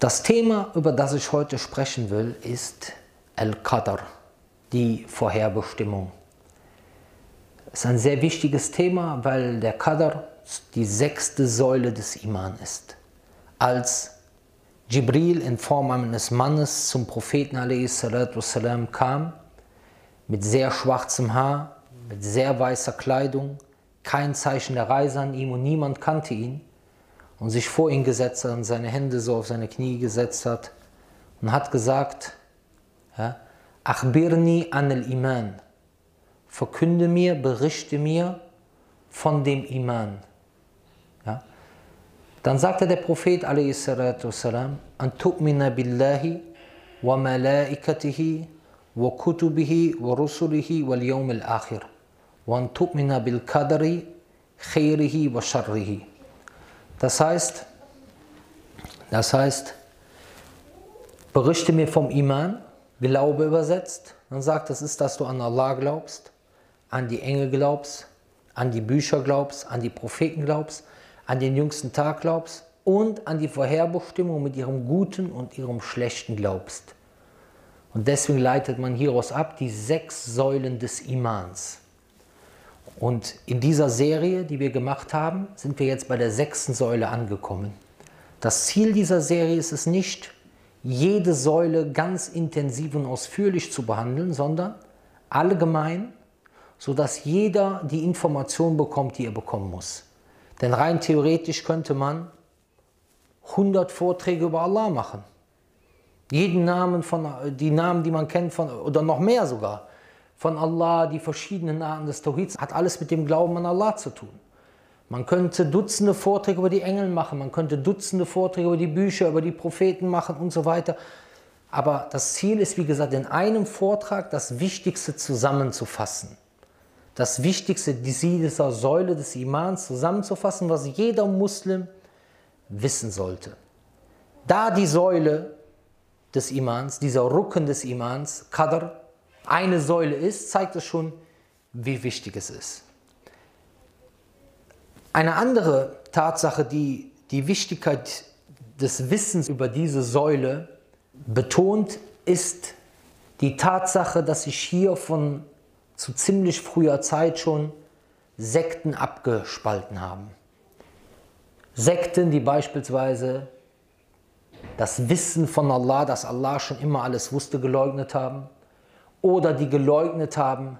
Das Thema, über das ich heute sprechen will, ist Al-Qadr, die Vorherbestimmung. Es ist ein sehr wichtiges Thema, weil der Qadr die sechste Säule des Iman ist. Als Jibril in Form eines Mannes zum Propheten والسلام, kam, mit sehr schwarzem Haar, mit sehr weißer Kleidung, kein Zeichen der Reise an ihm und niemand kannte ihn und sich vor ihn gesetzt hat und seine Hände so auf seine Knie gesetzt hat und hat gesagt, ja, Achbirni anil Iman, verkünde mir, berichte mir von dem Iman. Ja? Dann sagte der Prophet والسلام, an tu'mina billahi wa malaikatihi wa kutubihi wa rusulihi wal yawm al-akhir wa an tu'mina bil qadri khairihi wa sharrihi. Das heißt, das heißt, berichte mir vom Iman, Glaube übersetzt. Dann sagt, das ist, dass du an Allah glaubst, an die Engel glaubst, an die Bücher glaubst, an die Propheten glaubst, an den jüngsten Tag glaubst und an die Vorherbestimmung mit ihrem Guten und ihrem Schlechten glaubst. Und deswegen leitet man hieraus ab die sechs Säulen des Imans. Und in dieser Serie, die wir gemacht haben, sind wir jetzt bei der sechsten Säule angekommen. Das Ziel dieser Serie ist es nicht, jede Säule ganz intensiv und ausführlich zu behandeln, sondern allgemein, sodass jeder die Information bekommt, die er bekommen muss. Denn rein theoretisch könnte man 100 Vorträge über Allah machen. Jeden Namen von, die Namen, die man kennt, von, oder noch mehr sogar, von Allah, die verschiedenen Arten des Tawhids, hat alles mit dem Glauben an Allah zu tun. Man könnte Dutzende Vorträge über die Engel machen, man könnte Dutzende Vorträge über die Bücher, über die Propheten machen und so weiter. Aber das Ziel ist, wie gesagt, in einem Vortrag das Wichtigste zusammenzufassen. Das Wichtigste dieser Säule des Imans zusammenzufassen, was jeder Muslim wissen sollte. Da die Säule des Imans, dieser Rücken des Imans, Qadr, eine Säule ist, zeigt es schon, wie wichtig es ist. Eine andere Tatsache, die die Wichtigkeit des Wissens über diese Säule betont, ist die Tatsache, dass sich hier von zu ziemlich früher Zeit schon Sekten abgespalten haben. Sekten, die beispielsweise das Wissen von Allah, dass Allah schon immer alles wusste, geleugnet haben oder die geleugnet haben,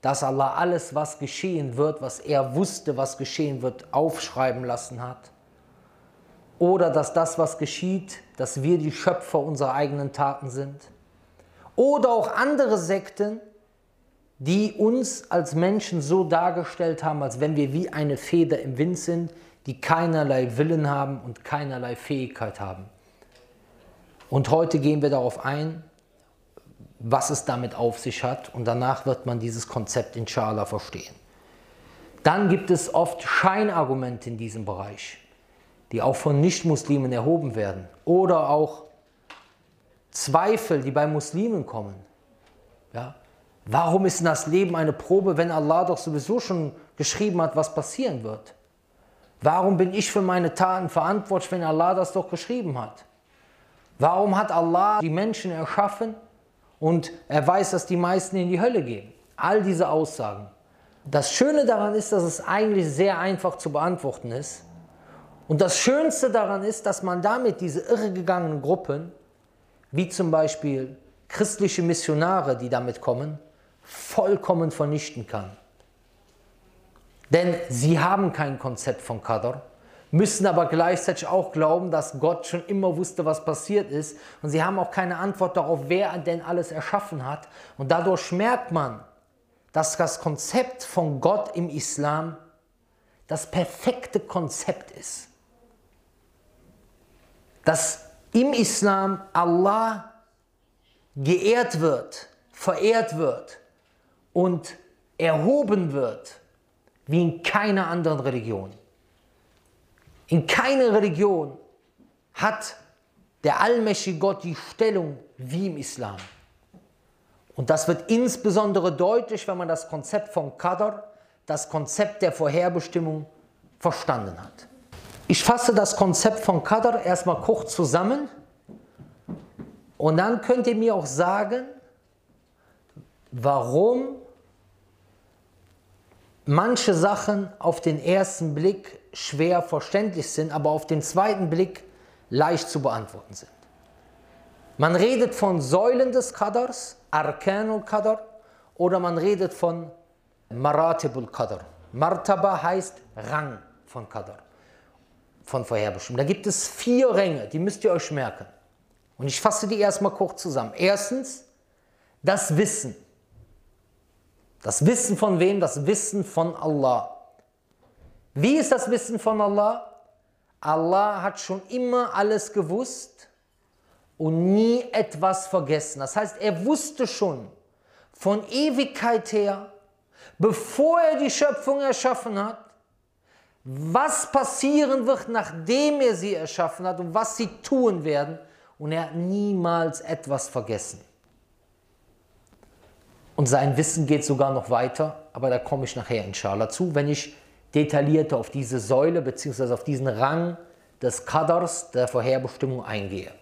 dass Allah alles, was geschehen wird, was er wusste, was geschehen wird, aufschreiben lassen hat. Oder dass das, was geschieht, dass wir die Schöpfer unserer eigenen Taten sind. Oder auch andere Sekten, die uns als Menschen so dargestellt haben, als wenn wir wie eine Feder im Wind sind, die keinerlei Willen haben und keinerlei Fähigkeit haben. Und heute gehen wir darauf ein, was es damit auf sich hat und danach wird man dieses Konzept inshallah verstehen. Dann gibt es oft Scheinargumente in diesem Bereich, die auch von Nichtmuslimen erhoben werden oder auch Zweifel, die bei Muslimen kommen. Ja? Warum ist das Leben eine Probe, wenn Allah doch sowieso schon geschrieben hat, was passieren wird? Warum bin ich für meine Taten verantwortlich, wenn Allah das doch geschrieben hat? Warum hat Allah die Menschen erschaffen und er weiß, dass die meisten in die Hölle gehen. All diese Aussagen. Das Schöne daran ist, dass es eigentlich sehr einfach zu beantworten ist. Und das Schönste daran ist, dass man damit diese irregegangenen Gruppen, wie zum Beispiel christliche Missionare, die damit kommen, vollkommen vernichten kann. Denn sie haben kein Konzept von Qadr, müssen aber gleichzeitig auch glauben, dass Gott schon immer wusste, was passiert ist. Und sie haben auch keine Antwort darauf, wer denn alles erschaffen hat. Und dadurch merkt man, dass das Konzept von Gott im Islam das perfekte Konzept ist. Dass im Islam Allah geehrt wird, verehrt wird und erhoben wird wie in keiner anderen Religion. In keiner Religion hat der allmächtige Gott die Stellung wie im Islam. Und das wird insbesondere deutlich, wenn man das Konzept von Qadr, das Konzept der Vorherbestimmung, verstanden hat. Ich fasse das Konzept von Qadr erstmal kurz zusammen, Und dann könnt ihr mir auch sagen, warum manche Sachen auf den ersten Blick schwer verständlich sind, aber auf den zweiten Blick leicht zu beantworten sind. Man redet von Säulen des Qadars, Arkanul Qadar, oder man redet von Maratibul Qadar. Martaba heißt Rang von Qadar, von Vorherbestimmung. Da gibt es vier Ränge, die müsst ihr euch merken. Und ich fasse die erstmal kurz zusammen. Erstens, das Wissen. Das Wissen von wem? Das Wissen von Allah. Wie ist das Wissen von Allah? Allah hat schon immer alles gewusst und nie etwas vergessen. Das heißt, er wusste schon von Ewigkeit her, bevor er die Schöpfung erschaffen hat, was passieren wird, nachdem er sie erschaffen hat und was sie tun werden. Und er hat niemals etwas vergessen. Und sein Wissen geht sogar noch weiter, aber da komme ich nachher inshallah zu, wenn ich detaillierter auf diese Säule bzw. auf diesen Rang des Qadars, der Vorherbestimmung eingehe.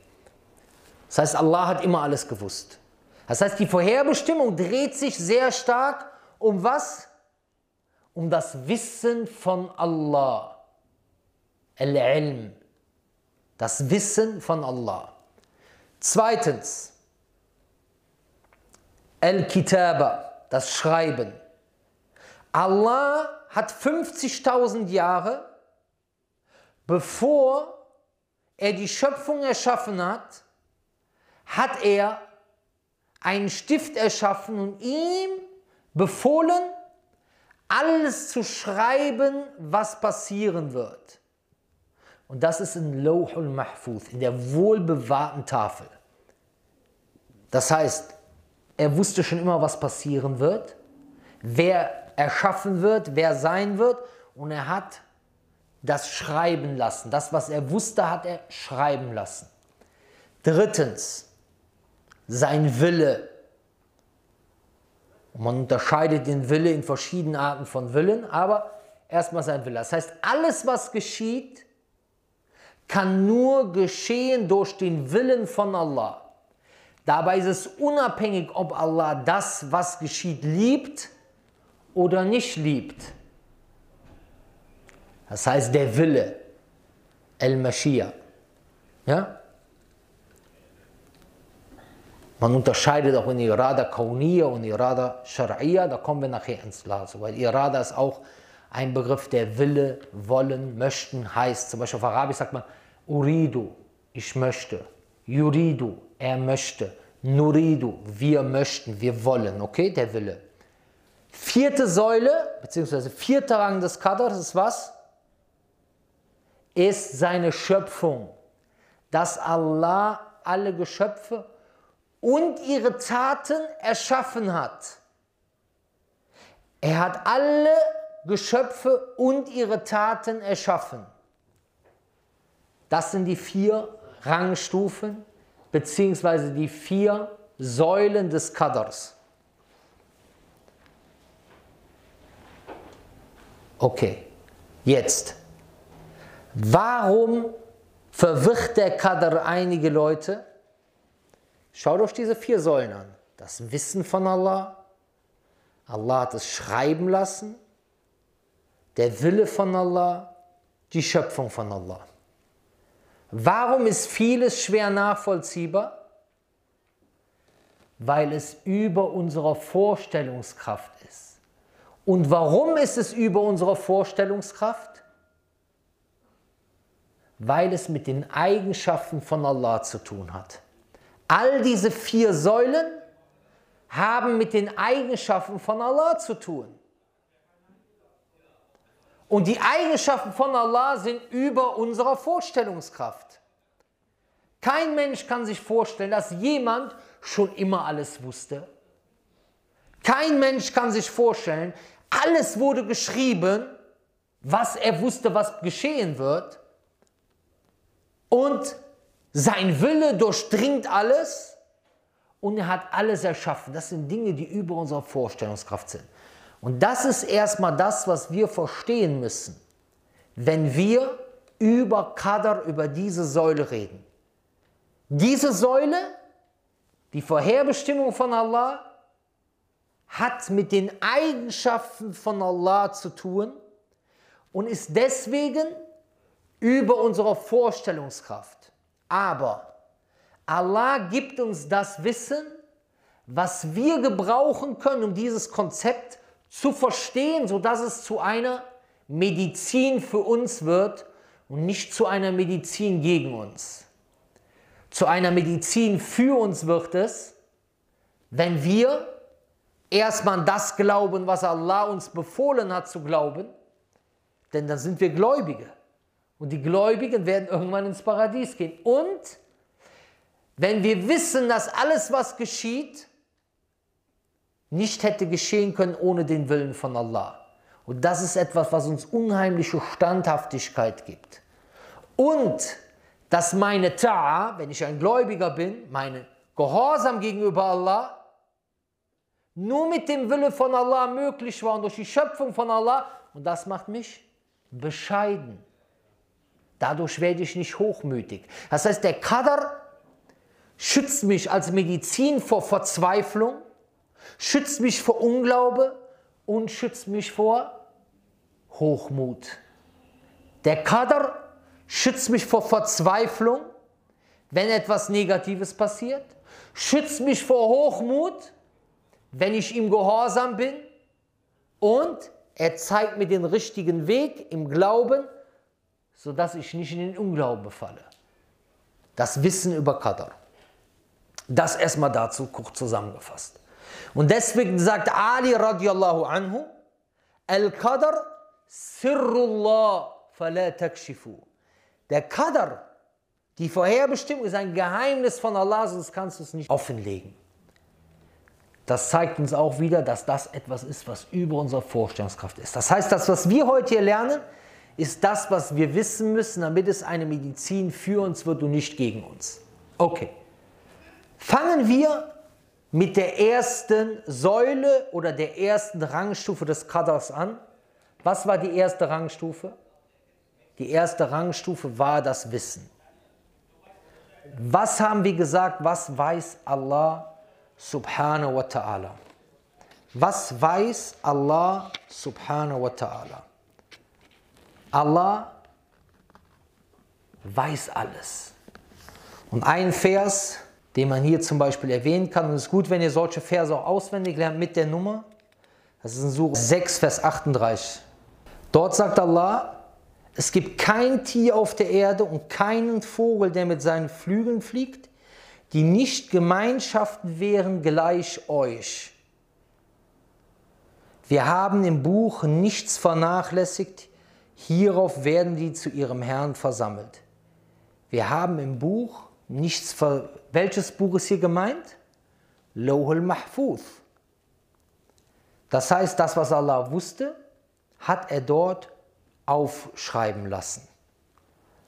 Das heißt, Allah hat immer alles gewusst. Das heißt, die Vorherbestimmung dreht sich sehr stark um was? Um das Wissen von Allah. Al-Ilm. Das Wissen von Allah. Zweitens, Al-Kitaba, das Schreiben. Allah hat 50.000 Jahre, bevor er die Schöpfung erschaffen hat, hat er einen Stift erschaffen und ihm befohlen, alles zu schreiben, was passieren wird. Und das ist in Lawhul Mahfuz, in der wohlbewahrten Tafel. Das heißt, er wusste schon immer, was passieren wird, wer erschaffen wird, wer sein wird und er hat das schreiben lassen. Das, was er wusste, hat er schreiben lassen. Drittens, sein Wille. Man unterscheidet den Wille in verschiedenen Arten von Willen, aber erstmal sein Wille. Das heißt, alles, was geschieht, kann nur geschehen durch den Willen von Allah. Dabei ist es unabhängig, ob Allah das, was geschieht, liebt oder nicht liebt. Das heißt, der Wille, El-Mashiach. Ja? Man unterscheidet auch in Irada Kauniya und Irada Shar'iyya, da kommen wir nachher ins Glas, weil Irada ist auch ein Begriff, der Wille, wollen, möchten heißt. Zum Beispiel auf Arabisch sagt man Uridu, ich möchte. Yuridu, er möchte. Nuridu, wir möchten, wir wollen, okay, der Wille. Vierte Säule, beziehungsweise vierter Rang des Qadr ist was? Ist seine Schöpfung. Dass Allah alle Geschöpfe und ihre Taten erschaffen hat. Er hat alle Geschöpfe und ihre Taten erschaffen. Das sind die vier Rangstufen beziehungsweise die vier Säulen des Qadrs. Okay, jetzt. Warum verwirrt der Qadr einige Leute? Schaut euch diese vier Säulen an. Das Wissen von Allah. Allah hat es schreiben lassen. Der Wille von Allah. Die Schöpfung von Allah. Warum ist vieles schwer nachvollziehbar? Weil es über unserer Vorstellungskraft ist. Und warum ist es über unserer Vorstellungskraft? Weil es mit den Eigenschaften von Allah zu tun hat. All diese vier Säulen haben mit den Eigenschaften von Allah zu tun. Und die Eigenschaften von Allah sind über unserer Vorstellungskraft. Kein Mensch kann sich vorstellen, dass jemand schon immer alles wusste. Kein Mensch kann sich vorstellen, alles wurde geschrieben, was er wusste, was geschehen wird. Und sein Wille durchdringt alles und er hat alles erschaffen. Das sind Dinge, die über unserer Vorstellungskraft sind. Und das ist erstmal das, was wir verstehen müssen, wenn wir über Qadr, über diese Säule reden. Diese Säule Die Vorherbestimmung von Allah hat mit den Eigenschaften von Allah zu tun und ist deswegen über unsere Vorstellungskraft. Aber Allah gibt uns das Wissen, was wir gebrauchen können, um dieses Konzept zu verstehen, sodass es zu einer Medizin für uns wird und nicht zu einer Medizin gegen uns. Zu einer Medizin für uns wird es, wenn wir erstmal das glauben, was Allah uns befohlen hat zu glauben, denn dann sind wir Gläubige. Und die Gläubigen werden irgendwann ins Paradies gehen. Und wenn wir wissen, dass alles, was geschieht, nicht hätte geschehen können ohne den Willen von Allah. Und das ist etwas, was uns unheimliche Standhaftigkeit gibt. Und dass meine Ta'a, wenn ich ein Gläubiger bin, meine Gehorsam gegenüber Allah, nur mit dem Wille von Allah möglich war und durch die Schöpfung von Allah. Und das macht mich bescheiden. Dadurch werde ich nicht hochmütig. Das heißt, der Qadr schützt mich als Medizin vor Verzweiflung, schützt mich vor Unglaube und schützt mich vor Hochmut. Der Qadr schützt mich vor Verzweiflung, wenn etwas Negatives passiert, schützt mich vor Hochmut, wenn ich ihm gehorsam bin und er zeigt mir den richtigen Weg im Glauben, sodass ich nicht in den Unglauben falle. Das Wissen über Qadr. Das erstmal dazu kurz zusammengefasst. Und deswegen sagt Ali radiallahu anhu, Al-Qadr sirrullah fala takshifu. Der Qadr, die Vorherbestimmung, ist ein Geheimnis von Allah, sonst kannst du es nicht offenlegen. Das zeigt uns auch wieder, dass das etwas ist, was über unsere Vorstellungskraft ist. Das heißt, das, was wir heute hier lernen, ist das, was wir wissen müssen, damit es eine Medizin für uns wird und nicht gegen uns. Okay. Fangen wir mit der ersten Säule oder der ersten Rangstufe des Qadars an. Was war die erste Rangstufe? Die erste Rangstufe war das Wissen. Was haben wir gesagt? Was weiß Allah subhanahu wa ta'ala? Was weiß Allah subhanahu wa ta'ala? Allah weiß alles. Und ein Vers, den man hier zum Beispiel erwähnen kann, und es ist gut, wenn ihr solche Verse auch auswendig lernt mit der Nummer, das ist in Surah 6, Vers 38. Dort sagt Allah, es gibt kein Tier auf der Erde und keinen Vogel, der mit seinen Flügeln fliegt, die nicht Gemeinschaften wären gleich euch. Wir haben im Buch nichts vernachlässigt, hierauf werden die zu ihrem Herrn versammelt. Wir haben im Buch nichts ver Welches Buch ist hier gemeint? Lohul Mahfuz. Das heißt, das, was Allah wusste, hat er dort aufschreiben lassen.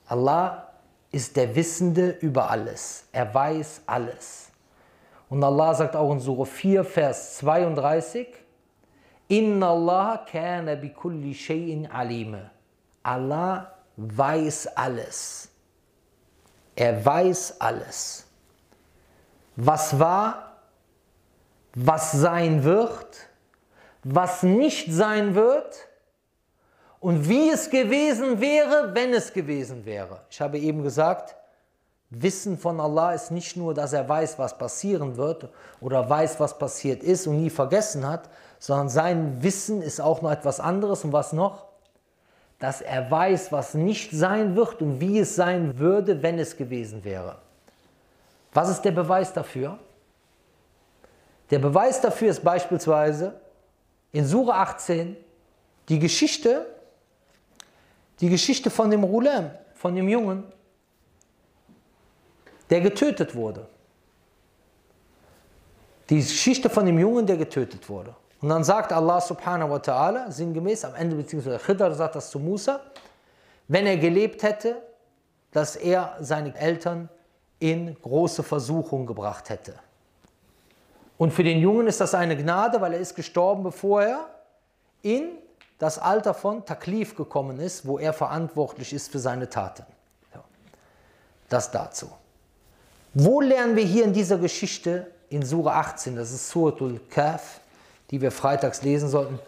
Allah ist der Wissende über alles. Er weiß alles. Und Allah sagt auch in Surah 4, Vers 32, Inna Allah kana bi kulli shay'in alime. Allah weiß alles. Er weiß alles. Was war, was sein wird, was nicht sein wird und wie es gewesen wäre, wenn es gewesen wäre. Ich habe eben gesagt, Wissen von Allah ist nicht nur, dass er weiß, was passieren wird oder weiß, was passiert ist und nie vergessen hat, sondern sein Wissen ist auch noch etwas anderes. Und was noch? Dass er weiß, was nicht sein wird und wie es sein würde, wenn es gewesen wäre. Was ist der Beweis dafür? Der Beweis dafür ist beispielsweise in Sura 18 die Geschichte die Geschichte von dem Rulam, von dem Jungen, der getötet wurde. Die Geschichte von dem Jungen, der getötet wurde. Und dann sagt Allah subhanahu wa ta'ala, sinngemäß am Ende, beziehungsweise Khidr sagt das zu Musa, wenn er gelebt hätte, dass er seine Eltern in große Versuchung gebracht hätte. Und für den Jungen ist das eine Gnade, weil er ist gestorben, bevor er in das Alter von Taklif gekommen ist, wo er verantwortlich ist für seine Taten. Das dazu. Wo lernen wir hier in dieser Geschichte in Sura 18, das ist Suratul Kaf, die wir freitags lesen sollten,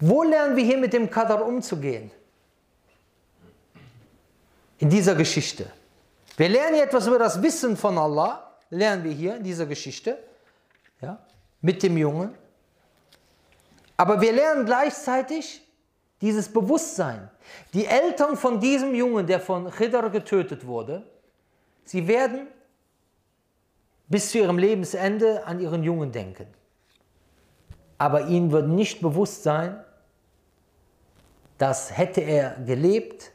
wo lernen wir hier mit dem Qadar umzugehen? In dieser Geschichte. Wir lernen hier etwas über das Wissen von Allah, lernen wir hier in dieser Geschichte, ja, mit dem Jungen. Aber wir lernen gleichzeitig dieses Bewusstsein. Die Eltern von diesem Jungen, der von Khidr getötet wurde, sie werden bis zu ihrem Lebensende an ihren Jungen denken. Aber ihnen wird nicht bewusst sein, dass hätte er gelebt,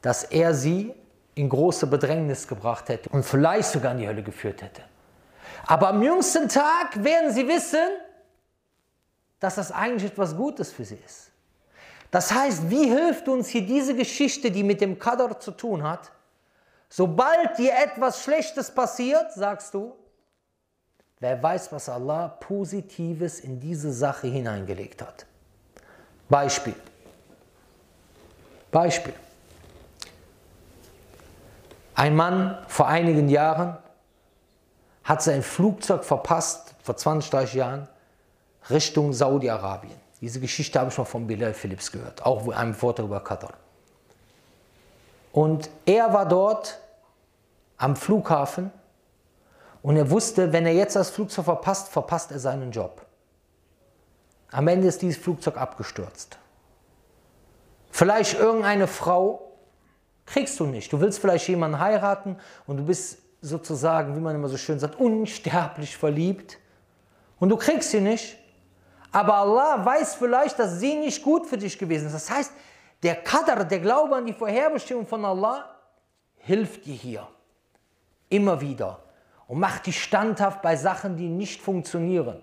dass er sie in große Bedrängnis gebracht hätte und vielleicht sogar in die Hölle geführt hätte. Aber am jüngsten Tag werden sie wissen, dass das eigentlich etwas Gutes für sie ist. Das heißt, wie hilft uns hier diese Geschichte, die mit dem Qadr zu tun hat? Sobald dir etwas Schlechtes passiert, sagst du, wer weiß, was Allah Positives in diese Sache hineingelegt hat. Beispiel. Beispiel. Ein Mann vor einigen Jahren hat sein Flugzeug verpasst, vor 20, 30 Jahren, Richtung Saudi-Arabien. Diese Geschichte habe ich mal von Bilal Phillips gehört, auch in einem Vortrag über Katar. Und er war dort am Flughafen und er wusste, wenn er jetzt das Flugzeug verpasst, verpasst er seinen Job. Am Ende ist dieses Flugzeug abgestürzt. Vielleicht irgendeine Frau kriegst du nicht. Du willst vielleicht jemanden heiraten und du bist sozusagen, wie man immer so schön sagt, unsterblich verliebt und du kriegst sie nicht. Aber Allah weiß vielleicht, dass sie nicht gut für dich gewesen ist. Das heißt, der Qadr, der Glaube an die Vorherbestimmung von Allah, hilft dir hier. Immer wieder. Und macht dich standhaft bei Sachen, die nicht funktionieren.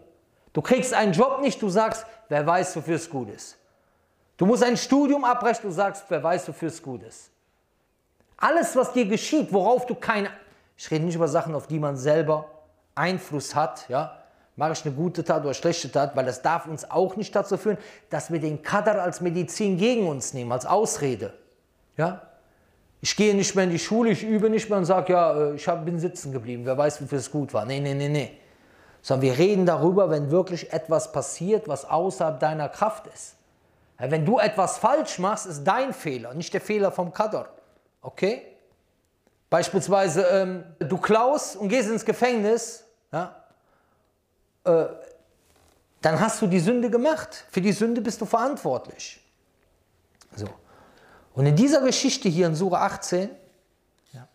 Du kriegst einen Job nicht, du sagst, wer weiß, wofür es gut ist. Du musst ein Studium abbrechen, du sagst, wer weiß, wofür es gut ist. Alles, was dir geschieht, worauf du keine, ich rede nicht über Sachen, auf die man selber Einfluss hat, ja, mache ich eine gute Tat oder schlechte Tat, weil das darf uns auch nicht dazu führen, dass wir den Kadar als Medizin gegen uns nehmen, als Ausrede. Ja? Ich gehe nicht mehr in die Schule, ich übe nicht mehr und sage, ja, äh, ich bin sitzen geblieben, wer weiß, wofür es gut war. Nee, nee, nee, nee. Sondern wir reden darüber, wenn wirklich etwas passiert, was außerhalb deiner Kraft ist. Wenn du etwas falsch machst, ist dein Fehler, nicht der Fehler vom Kadar. Okay? Beispielsweise, ähm, du klaust und gehst ins Gefängnis, ja? Äh, dann hast du die Sünde gemacht. Für die Sünde bist du verantwortlich. So. Und in dieser Geschichte hier in Sura 18, ja,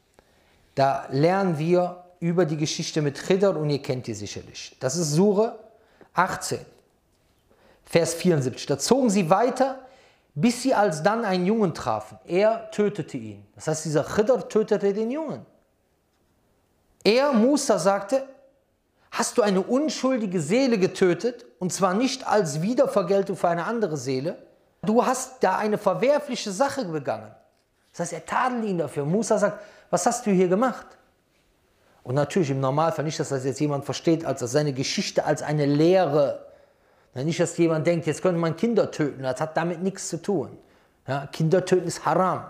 da lernen wir über die Geschichte mit Khidr und ihr kennt die sicherlich. Das ist Sura 18, Vers 74. Da zogen sie weiter, bis sie alsdann einen Jungen trafen. Er tötete ihn. Das heißt, dieser Khidr tötete den Jungen. Er, Musa, sagte, hast du eine unschuldige Seele getötet, und zwar nicht als Wiedervergeltung für eine andere Seele. Du hast da eine verwerfliche Sache begangen. Das heißt, er tadelt ihn dafür. Musa sagt, was hast du hier gemacht? Und natürlich im Normalfall nicht, dass das jetzt jemand versteht, als seine Geschichte als eine Lehre. Nicht, dass jemand denkt, jetzt könnte man Kinder töten. Das hat damit nichts zu tun. Ja, Kinder töten ist haram.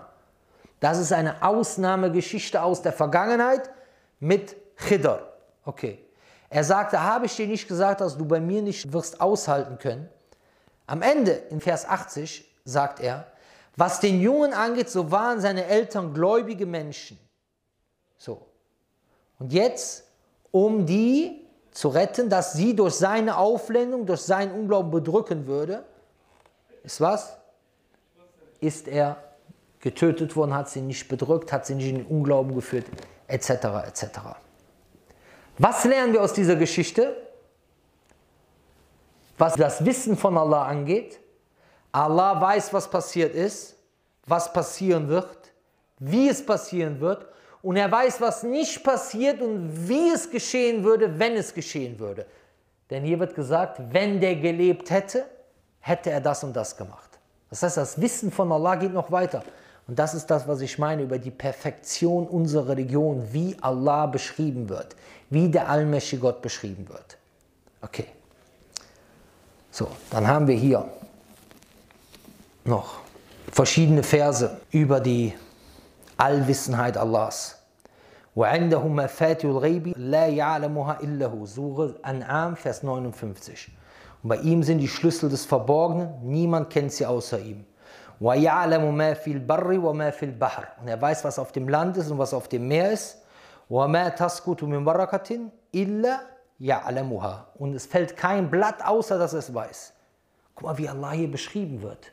Das ist eine Ausnahmegeschichte aus der Vergangenheit mit Khidr. Okay. Er sagte, habe ich dir nicht gesagt, dass du bei mir nicht wirst aushalten können? Am Ende, in Vers 80, sagt er, was den Jungen angeht, so waren seine Eltern gläubige Menschen. So. Und jetzt, um die zu retten, dass sie durch seine Aufblendung, durch seinen Unglauben bedrücken würde, ist was? Ist er getötet worden, hat sie nicht bedrückt, hat sie nicht in den Unglauben geführt, etc. etc. Was lernen wir aus dieser Geschichte? Was das Wissen von Allah angeht. Allah weiß, was passiert ist, was passieren wird, wie es passieren wird. Und er weiß, was nicht passiert und wie es geschehen würde, wenn es geschehen würde. Denn hier wird gesagt, wenn der gelebt hätte, hätte er das und das gemacht. Das heißt, das Wissen von Allah geht noch weiter. Und das ist das, was ich meine über die Perfektion unserer Religion, wie Allah beschrieben wird, wie der allmächtige Gott beschrieben wird. Okay. So, dann haben wir hier noch verschiedene Verse über die Allwissenheit Allahs. وعنده مفاتيح الغيب لا يعلمها إلا هو. Sure An'am, Vers 59. Und bei ihm sind die Schlüssel des Verborgenen, niemand kennt sie außer ihm. وَيَعْلَمُ مَا فِي الْبَرِّ وَمَا فِي الْبَحْرِ Und er weiß, was auf dem Land ist und was auf dem Meer ist. وَمَا تَسْكُتُ مِنْ بَرَكَةٍ إِلَّا يَعْلَمُهَا Und es fällt kein Blatt, außer dass es weiß. Guck mal, wie Allah hier beschrieben wird.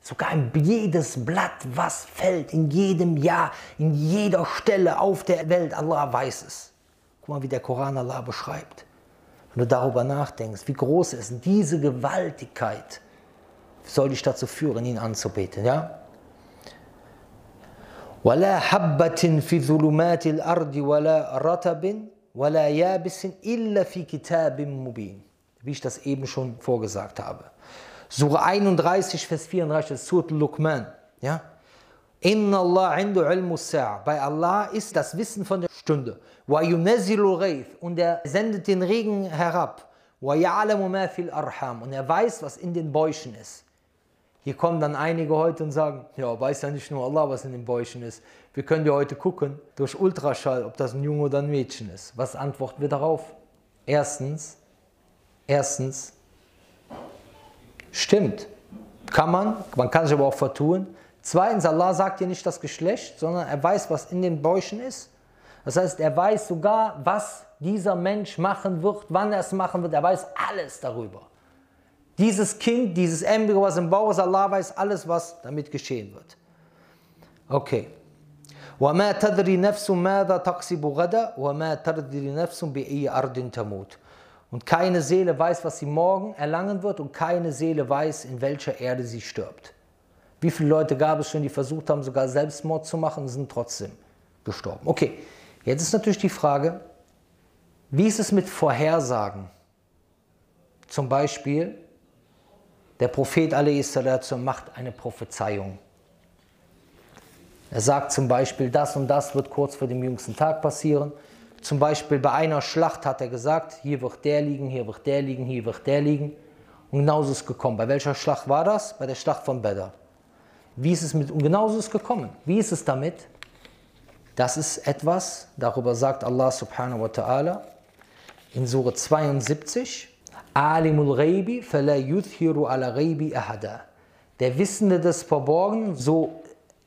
Sogar jedes Blatt, was fällt, in jedem Jahr, in jeder Stelle auf der Welt, Allah weiß es. Guck mal, wie der Koran Allah beschreibt. Wenn du darüber nachdenkst, wie groß ist diese Gewaltigkeit, soll dich dazu führen, ihn anzubeten. Ja? ولا حبة في ظلمات الأرض ولا رطب ولا يابس إلا في كتاب مبين. Wie ich das eben schon vorgesagt habe. Surah 31, Vers 34, Surat Luqman. Ja? Inna Allah indu ilmu sa'a. Bei Allah ist das Wissen von der Stunde. Wa yunazzilu ghayth. Und er sendet den Regen herab. Wa ya'lamu ma fil arham. Und er weiß, was in den Bäuchen ist. Hier kommen dann einige heute und sagen, ja, weiß ja nicht nur Allah, was in den Bäuchen ist. Wir können ja heute gucken, durch Ultraschall, ob das ein Junge oder ein Mädchen ist. Was antworten wir darauf? Erstens, erstens, Stimmt. Kann man, man kann sich aber auch vertun. Zweitens, Allah sagt dir nicht das Geschlecht, sondern er weiß, was in den Bäuchen ist. Das heißt, er weiß sogar, was dieser Mensch machen wird, wann er es machen wird. Er weiß alles darüber. Dieses Kind, dieses Embryo, was im Bauch ist, Allah weiß alles, was damit geschehen wird. Okay. وما تدري نفس ماذا تكسب غدا وما تدري نفس بأي أرض تموت und keine Seele weiß, was sie morgen erlangen wird und keine Seele weiß, in welcher Erde sie stirbt. Wie viele Leute gab es schon, die versucht haben, sogar Selbstmord zu machen und sind trotzdem gestorben? Okay, jetzt ist natürlich die Frage, wie ist es mit Vorhersagen? Zum Beispiel, der Prophet a.s. macht eine Prophezeiung. Er sagt zum Beispiel, das und das wird kurz vor dem jüngsten Tag passieren. Zum Beispiel bei einer Schlacht hat er gesagt, hier wird der liegen, hier wird der liegen, hier wird der liegen. Und genauso ist es gekommen. Bei welcher Schlacht war das? Bei der Schlacht von Badr. Wie ist es mit, und genauso ist es gekommen. Wie ist es damit? Das ist etwas, darüber sagt Allah subhanahu wa ta'ala in Surah 72, Alimul Ghaibi fala yuthiru ala Ghaibi ahada. Der Wissende des Verborgenen, so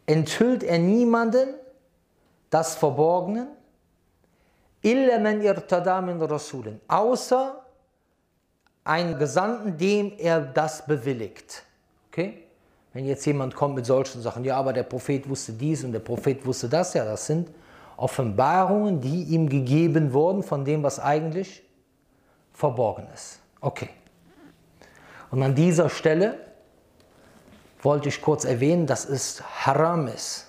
enthüllt er niemanden das Verborgenen, illa man irtada min Rasulin, außer einen Gesandten, dem er das bewilligt. Okay? Wenn jetzt jemand kommt mit solchen Sachen, ja, aber der Prophet wusste dies und der Prophet wusste das, ja, das sind Offenbarungen, die ihm gegeben wurden von dem, was eigentlich verborgen ist. Okay. Und an dieser Stelle wollte ich kurz erwähnen, dass es haram ist,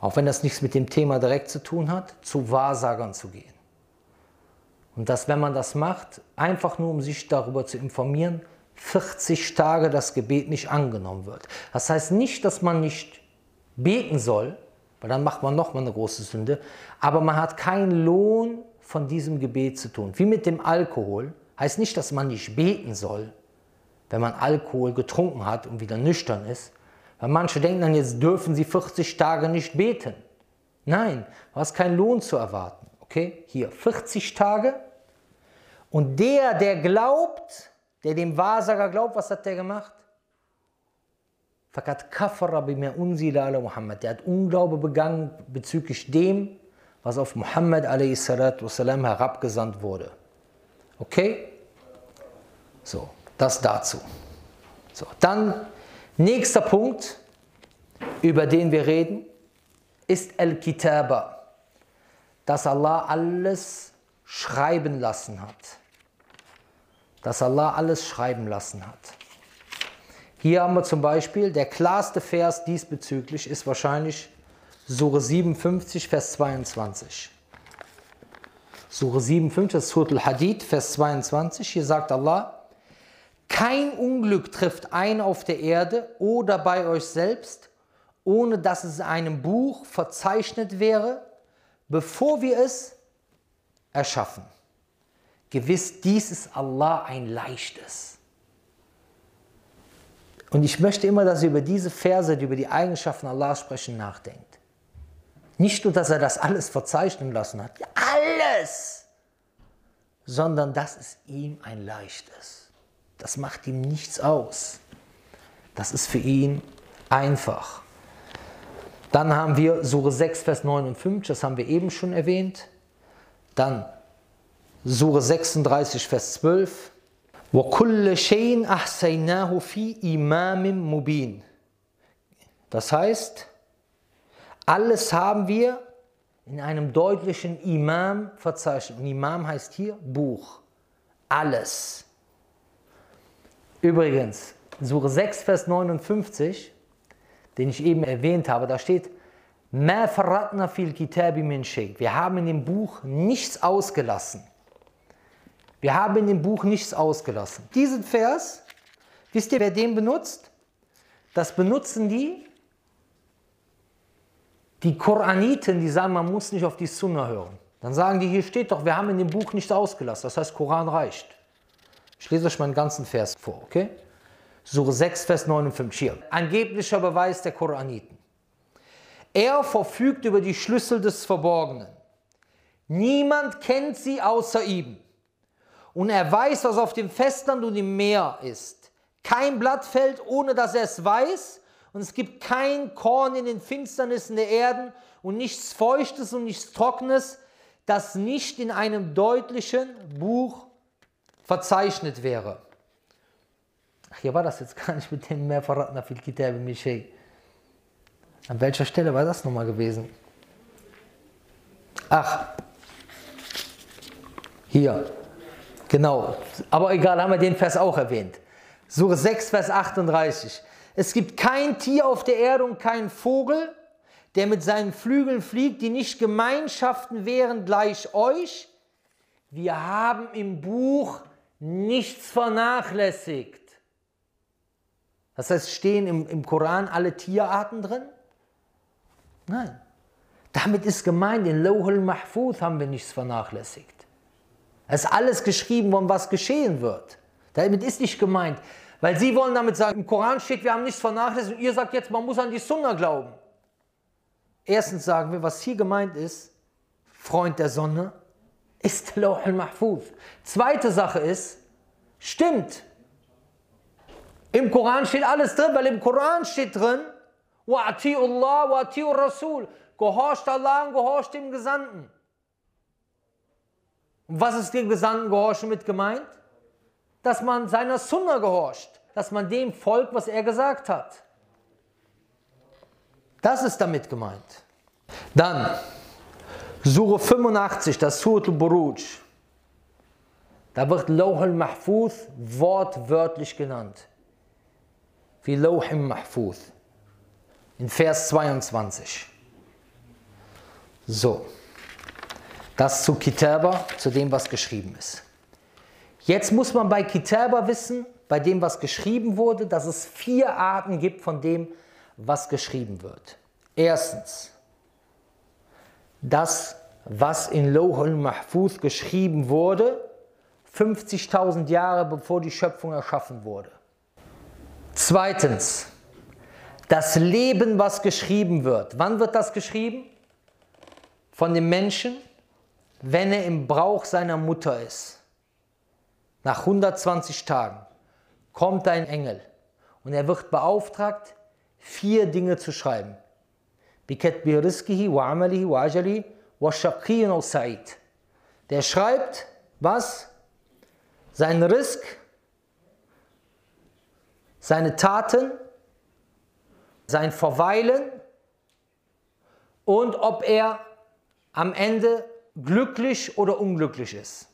auch wenn das nichts mit dem Thema direkt zu tun hat, zu Wahrsagern zu gehen. Und dass, wenn man das macht, einfach nur um sich darüber zu informieren, 40 Tage das Gebet nicht angenommen wird. Das heißt nicht, dass man nicht beten soll, weil dann macht man nochmal eine große Sünde, aber man hat keinen Lohn von diesem Gebet zu tun. Wie mit dem Alkohol, heißt nicht, dass man nicht beten soll, wenn man Alkohol getrunken hat und wieder nüchtern ist, weil manche denken dann, jetzt dürfen sie 40 Tage nicht beten. Nein, du hast keinen Lohn zu erwarten. Okay, hier 40 Tage. Und der, der glaubt, der dem Wahrsager glaubt, was hat der gemacht? Der hat Unglaube begangen bezüglich dem, was auf Muhammad a.s. herabgesandt wurde. Okay? So, das dazu. So, dann Nächster Punkt, über den wir reden, ist Al-Kitaba, dass Allah alles schreiben lassen hat. Dass Allah alles schreiben lassen hat. Hier haben wir zum Beispiel, der klarste Vers diesbezüglich ist wahrscheinlich Sure 57, Vers 22. Sure 57, das Surah Al-Hadid, Vers 22. Hier sagt Allah, kein Unglück trifft ein auf der Erde oder bei euch selbst, ohne dass es in einem Buch verzeichnet wäre, bevor wir es erschaffen. Gewiss, dies ist Allah ein leichtes. Und ich möchte immer, dass ihr über diese Verse, die über die Eigenschaften Allahs sprechen, nachdenkt. Nicht nur, dass er das alles verzeichnen lassen hat, alles, sondern dass es ihm ein leichtes. Das macht ihm nichts aus. Das ist für ihn einfach. Dann haben wir Sure 6, Vers 59, das haben wir eben schon erwähnt. Dann Sure 36, Vers 12. وَكُلَّ شَيْءٍ أَحْسَيْنَاهُ فِي إِمَامٍ مُبِينٍ Das heißt, alles haben wir in einem deutlichen Imam verzeichnet. Und Imam heißt hier Buch. Alles. Übrigens, Sure 6, Vers 59, den ich eben erwähnt habe, da steht, Wir haben in dem Buch nichts ausgelassen. Wir haben in dem Buch nichts ausgelassen. Diesen Vers, wisst ihr, wer den benutzt? Das benutzen die, die Koraniten, die sagen, man muss nicht auf die Sunna hören. Dann sagen die, hier steht doch, wir haben in dem Buch nichts ausgelassen. Das heißt, Koran reicht. Ich lese euch meinen ganzen Vers vor, okay? Sure 6, Vers 59. Hier. Angeblicher Beweis der Koraniten. Er verfügt über die Schlüssel des Verborgenen. Niemand kennt sie außer ihm. Und er weiß, was auf dem Festland und im Meer ist. Kein Blatt fällt, ohne dass er es weiß. Und es gibt kein Korn in den Finsternissen der Erden und nichts Feuchtes und nichts Trockenes, das nicht in einem deutlichen Buch verzeichnet wäre. Ach, hier war das jetzt gar nicht mit dem mehr verraten viel Kitab Mishay. An welcher Stelle war das nochmal gewesen? Ach, hier. Genau, aber egal, haben wir den Vers auch erwähnt. Sure 6, Vers 38. Es gibt kein Tier auf der Erde und kein Vogel, der mit seinen Flügeln fliegt, die nicht Gemeinschaften wären gleich euch. Wir haben im Buch nichts vernachlässigt. Das heißt, stehen im, im Koran alle Tierarten drin? Nein. Damit ist gemeint, in Lawhul Mahfuz haben wir nichts vernachlässigt. Es ist alles geschrieben worden, was geschehen wird. Damit ist nicht gemeint. Weil sie wollen damit sagen, im Koran steht, wir haben nichts vernachlässigt und ihr sagt jetzt, man muss an die Sunna glauben. Erstens sagen wir, was hier gemeint ist, Freund der Sonne, ist Lauh al-Mahfuz. Zweite Sache ist, stimmt. Im Koran steht alles drin, weil im Koran steht drin, Allah wa Rasul. Gehorcht Allah und gehorcht dem Gesandten. Und was ist dem Gesandten gehorchen mit gemeint? Dass man seiner Sunna gehorcht, dass man dem folgt, was er gesagt hat. Das ist damit gemeint. Dann Sure 85, das Surat al-Buruj. Da wird Lauh al-Mahfuz wortwörtlich genannt. Wie Lauh al-Mahfuz. In Vers 22. So. Das zu Kitaba, zu dem, was geschrieben ist. Jetzt muss man bei Kitaba wissen, bei dem, was geschrieben wurde, dass es vier Arten gibt von dem, was geschrieben wird. Erstens, das, was in Lohul Mahfuz geschrieben wurde, 50.000 Jahre bevor die Schöpfung erschaffen wurde. Zweitens, das Leben, was geschrieben wird. Wann wird das geschrieben? Von dem Menschen, wenn er im Brauch seiner Mutter ist. Nach 120 Tagen kommt ein Engel und er wird beauftragt, vier Dinge zu schreiben. Der schreibt, was? Sein Risk, seine Taten, sein Verweilen und ob er am Ende glücklich oder unglücklich ist.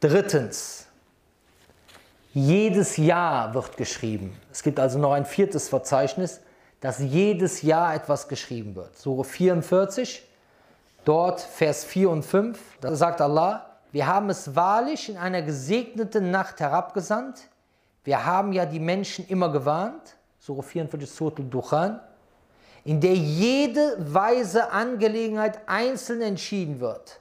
Drittens, jedes Jahr wird geschrieben. Es gibt also noch ein viertes Verzeichnis, dass jedes Jahr etwas geschrieben wird. Sure 44, dort Vers 4 und 5, da sagt Allah, wir haben es wahrlich in einer gesegneten Nacht herabgesandt. Wir haben ja die Menschen immer gewarnt. Sure 44, Surah al-Dukhan in der jede weise Angelegenheit einzeln entschieden wird.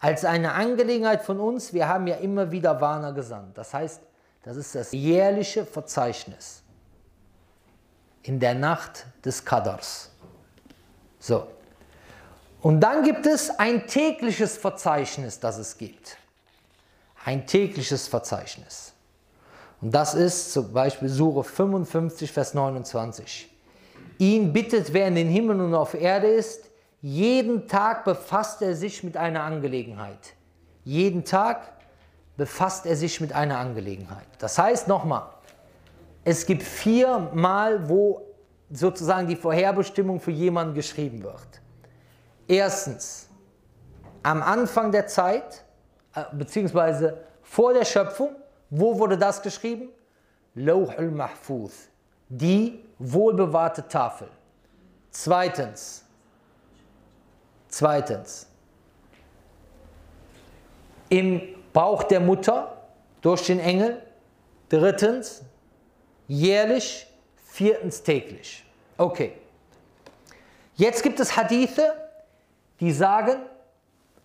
Als eine Angelegenheit von uns, wir haben ja immer wieder Warner gesandt. Das heißt, das ist das jährliche Verzeichnis in der Nacht des Qadars. So. Und dann gibt es ein tägliches Verzeichnis, das es gibt. Ein tägliches Verzeichnis. Und das ist zum Beispiel Sure 55, Vers 29. Ihn bittet, wer in den Himmel und auf Erde ist, jeden Tag befasst er sich mit einer Angelegenheit. Jeden Tag befasst er sich mit einer Angelegenheit. Das heißt nochmal, es gibt viermal, wo sozusagen die Vorherbestimmung für jemanden geschrieben wird. Erstens, am Anfang der Zeit, äh, beziehungsweise vor der Schöpfung, wo wurde das geschrieben? Lauh al-Mahfuz, die wohlbewahrte Tafel. Zweitens, zweitens, im Bauch der Mutter durch den Engel. Drittens, jährlich. Viertens, täglich. Okay. Jetzt gibt es Hadithe, die sagen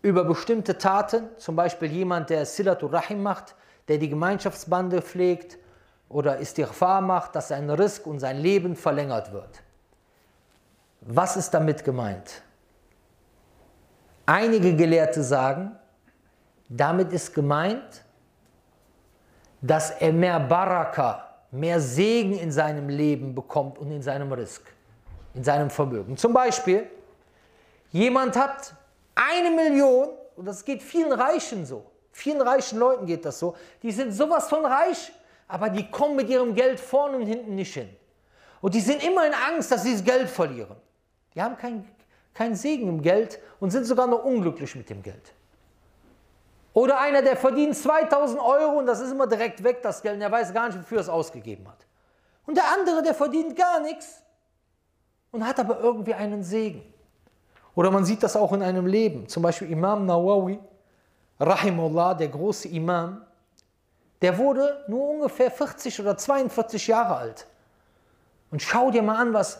über bestimmte Taten, zum Beispiel jemand, der Silatul Rahim macht, der die Gemeinschaftsbande pflegt oder Istighfar macht, dass sein Risk und sein Leben verlängert wird. Was ist damit gemeint? Einige Gelehrte sagen, damit ist gemeint, dass er mehr Baraka, mehr Segen in seinem Leben bekommt und in seinem Risk, in seinem Vermögen. Zum Beispiel, jemand hat eine Million, und das geht vielen Reichen so, vielen reichen Leuten geht das so, die sind sowas von reich, aber die kommen mit ihrem Geld vorne und hinten nicht hin. Und die sind immer in Angst, dass sie das Geld verlieren. Die haben keinen kein Segen im Geld und sind sogar noch unglücklich mit dem Geld. Oder einer, der verdient 2000 Euro und das ist immer direkt weg, das Geld, und er weiß gar nicht, wofür er es ausgegeben hat. Und der andere, der verdient gar nichts und hat aber irgendwie einen Segen. Oder man sieht das auch in einem Leben. Zum Beispiel Imam Nawawi, Rahimullah, der große Imam, der wurde nur ungefähr 40 oder 42 Jahre alt. Und schau dir mal an, was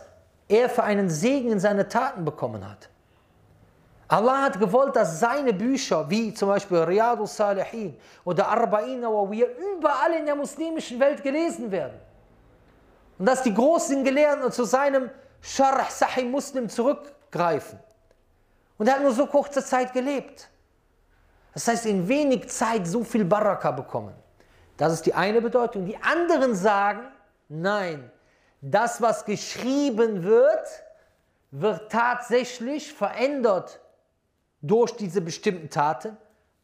er für einen Segen in seine Taten bekommen hat. Allah hat gewollt, dass seine Bücher, wie zum Beispiel Riyadus Salihin oder Arba'in Nawawiyya, überall in der muslimischen Welt gelesen werden. Und dass die großen Gelehrten zu seinem Sharh Sahih Muslim zurückgreifen. Und er hat nur so kurze Zeit gelebt. Das heißt, in wenig Zeit so viel Baraka bekommen. Das ist die eine Bedeutung. Die anderen sagen, nein, das, was geschrieben wird, wird tatsächlich verändert durch diese bestimmten Taten,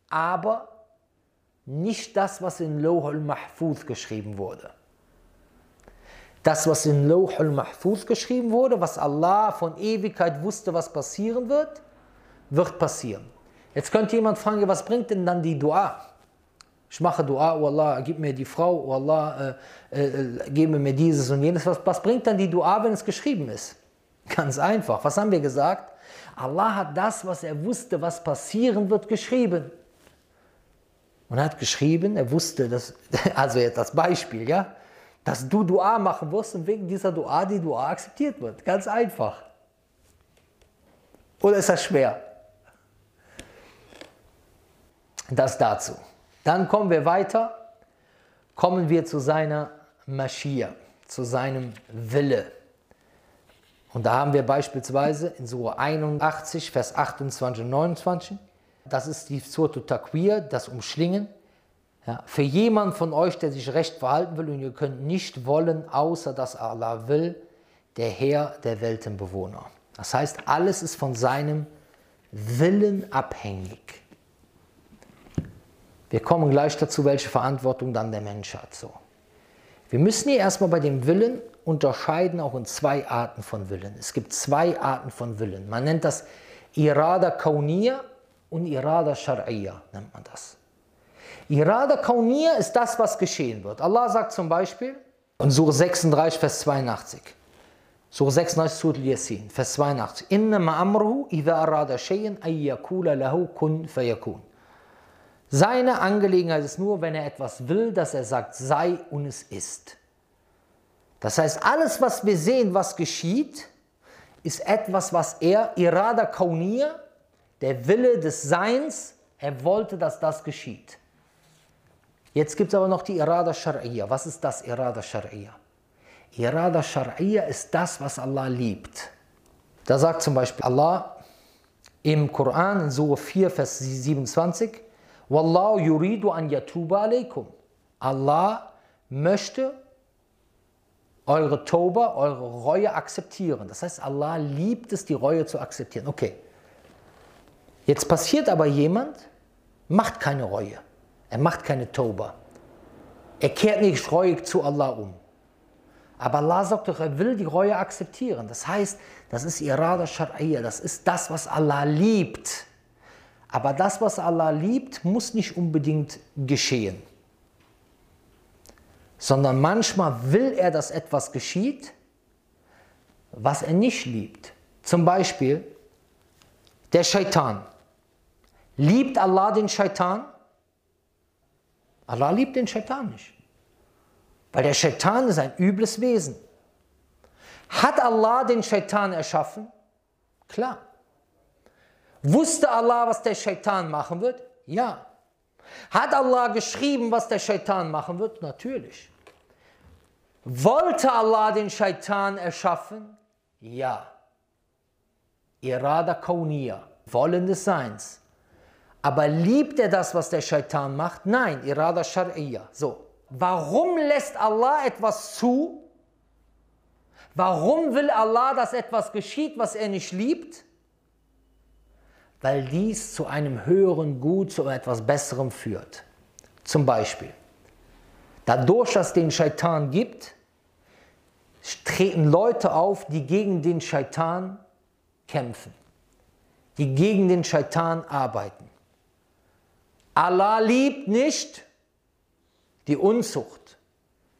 aber nicht das, was in Loh al-Mahfuz geschrieben wurde. Das, was in Loh al-Mahfuz geschrieben wurde, was Allah von Ewigkeit wusste, was passieren wird, wird passieren. Jetzt könnte jemand fragen, was bringt denn dann die Dua? Ich mache Dua, oh Allah, gib mir die Frau, oh Allah, äh, äh, gib mir dieses und jenes. Was, was bringt dann die Dua, wenn es geschrieben ist? Ganz einfach. Was haben wir gesagt? Allah hat das, was er wusste, was passieren wird, geschrieben. Und er hat geschrieben, er wusste, dass, also jetzt das Beispiel, ja, dass du Dua machen wirst und wegen dieser Dua die Dua akzeptiert wird. Ganz einfach. Oder ist das schwer? Das dazu. Dann kommen wir weiter, kommen wir zu seiner Maschia, zu seinem Wille. Und da haben wir beispielsweise in Surah 81, Vers 28 und 29, das ist die Surah Takwir, das Umschlingen. Ja, für jemanden von euch, der sich recht verhalten will und ihr könnt nicht wollen, außer dass Allah will, der Herr der Weltenbewohner. Das heißt, alles ist von seinem Willen abhängig. Wir kommen gleich dazu, welche Verantwortung dann der Mensch hat. So. Wir müssen hier erstmal bei dem Willen unterscheiden auch in zwei Arten von Willen. Es gibt zwei Arten von Willen. Man nennt das Irada Kauniya und Irada Shar'iyya, nennt man das. Irada Kauniya ist das, was geschehen wird. Allah sagt zum Beispiel in Surah 36, Vers 82, Surah 36, Surah Yasin, Vers 82, Innama amruhu idha arada shay'an ay yakula lahu kun fayakun. Seine Angelegenheit ist nur, wenn er etwas will, dass er sagt, sei und es ist. Das heißt, alles, was wir sehen, was geschieht, ist etwas, was er, Irada Kaunir, der Wille des Seins, er wollte, dass das geschieht. Jetzt gibt es aber noch die Irada Shar'iyya. Was ist das Irada Shar'iyya? Irada Shar'iyya ist das, was Allah liebt. Da sagt zum Beispiel Allah im Koran in Surah 4, Vers 27, Wallahu yuridu an yatuba alaykum. Allah möchte eure Toba, eure Reue akzeptieren. Das heißt, Allah liebt es, die Reue zu akzeptieren. Okay. Jetzt passiert aber jemand, macht keine Reue. Er macht keine Toba. Er kehrt nicht reuig zu Allah um. Aber Allah sagt doch, er will die Reue akzeptieren. Das heißt, das ist Irada Shar'iyya, das ist das, was Allah liebt. Aber das, was Allah liebt, muss nicht unbedingt geschehen sondern manchmal will er, dass etwas geschieht, was er nicht liebt. Zum Beispiel der Shaitan. Liebt Allah den Shaitan? Allah liebt den Shaitan nicht. Weil der Shaitan ist ein übles Wesen. Hat Allah den Shaitan erschaffen? Klar. Wusste Allah, was der Shaitan machen wird? Ja. Hat Allah geschrieben, was der Shaitan machen wird? Natürlich. Wollte Allah den Shaitan erschaffen? Ja. Irada Kauniya, Wollen des Seins. Aber liebt er das, was der Shaitan macht? Nein, Irada Shar'iyya. So, warum lässt Allah etwas zu? Warum will Allah, dass etwas geschieht, was er nicht liebt? Weil dies zu einem höheren Gut, zu etwas Besserem führt. Zum Beispiel, dadurch, dass es den Scheitan gibt, treten Leute auf, die gegen den Scheitan kämpfen, die gegen den Scheitan arbeiten. Allah liebt nicht die Unzucht,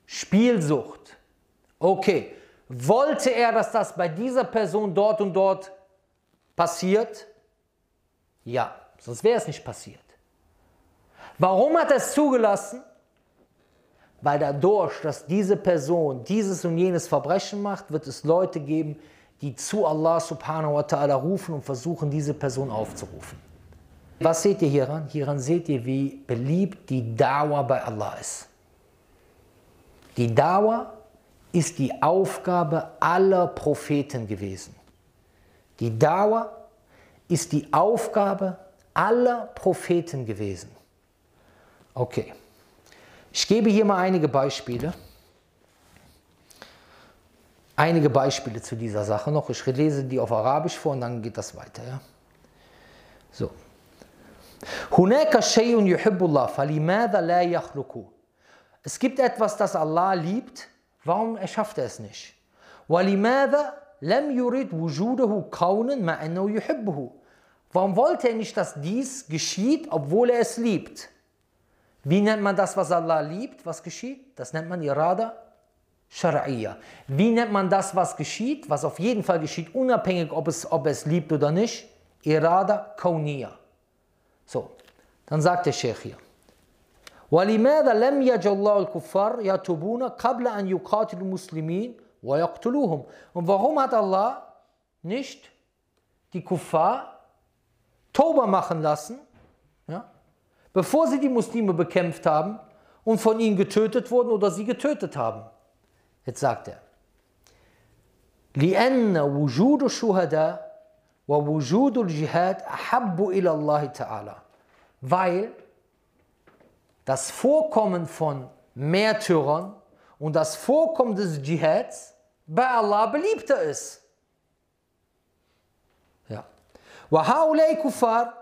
Spielsucht. Okay, wollte er, dass das bei dieser Person dort und dort passiert? Ja, sonst wäre es nicht passiert. Warum hat er es zugelassen? Weil dadurch, dass diese Person dieses und jenes Verbrechen macht, wird es Leute geben, die zu Allah subhanahu wa ta'ala rufen und versuchen, diese Person aufzurufen. Was seht ihr hieran? Hieran seht ihr, wie beliebt die Dawa bei Allah ist. Die Dawa ist die Aufgabe aller Propheten gewesen. Die Dawa ist die Aufgabe aller Propheten gewesen. Okay, ich gebe hier mal einige Beispiele. Einige Beispiele zu dieser Sache noch. Ich lese die auf Arabisch vor und dann geht das weiter. Ja? So. Es gibt etwas, das Allah liebt. Warum erschafft er es nicht? لم يرد وجوده كونا مع أنه يحبه Warum wollte er nicht, dass dies geschieht, obwohl er es liebt? Wie nennt man das, was Allah liebt, was geschieht? Das nennt man Irada Shar'iyya. Wie nennt man das, was geschieht, was auf jeden Fall geschieht, unabhängig, ob es, ob es liebt oder nicht? Irada Kauniya. So, dann sagt der Sheikh hier. ولماذا لم يجعل الله الكفار يتوبون قبل أن يقاتلوا المسلمين ويقتلوهم Und warum hat Allah nicht die Kuffar Toba machen lassen, ja, bevor sie die Muslime bekämpft haben und von ihnen getötet wurden oder sie getötet haben. Jetzt sagt er, لأن وجود الشهداء ووجود الجهاد أحب إلى الله تعالى weil das Vorkommen von Märtyrern und das Vorkommen des Dschihads bei Allah beliebter ist. وهؤلاء كفار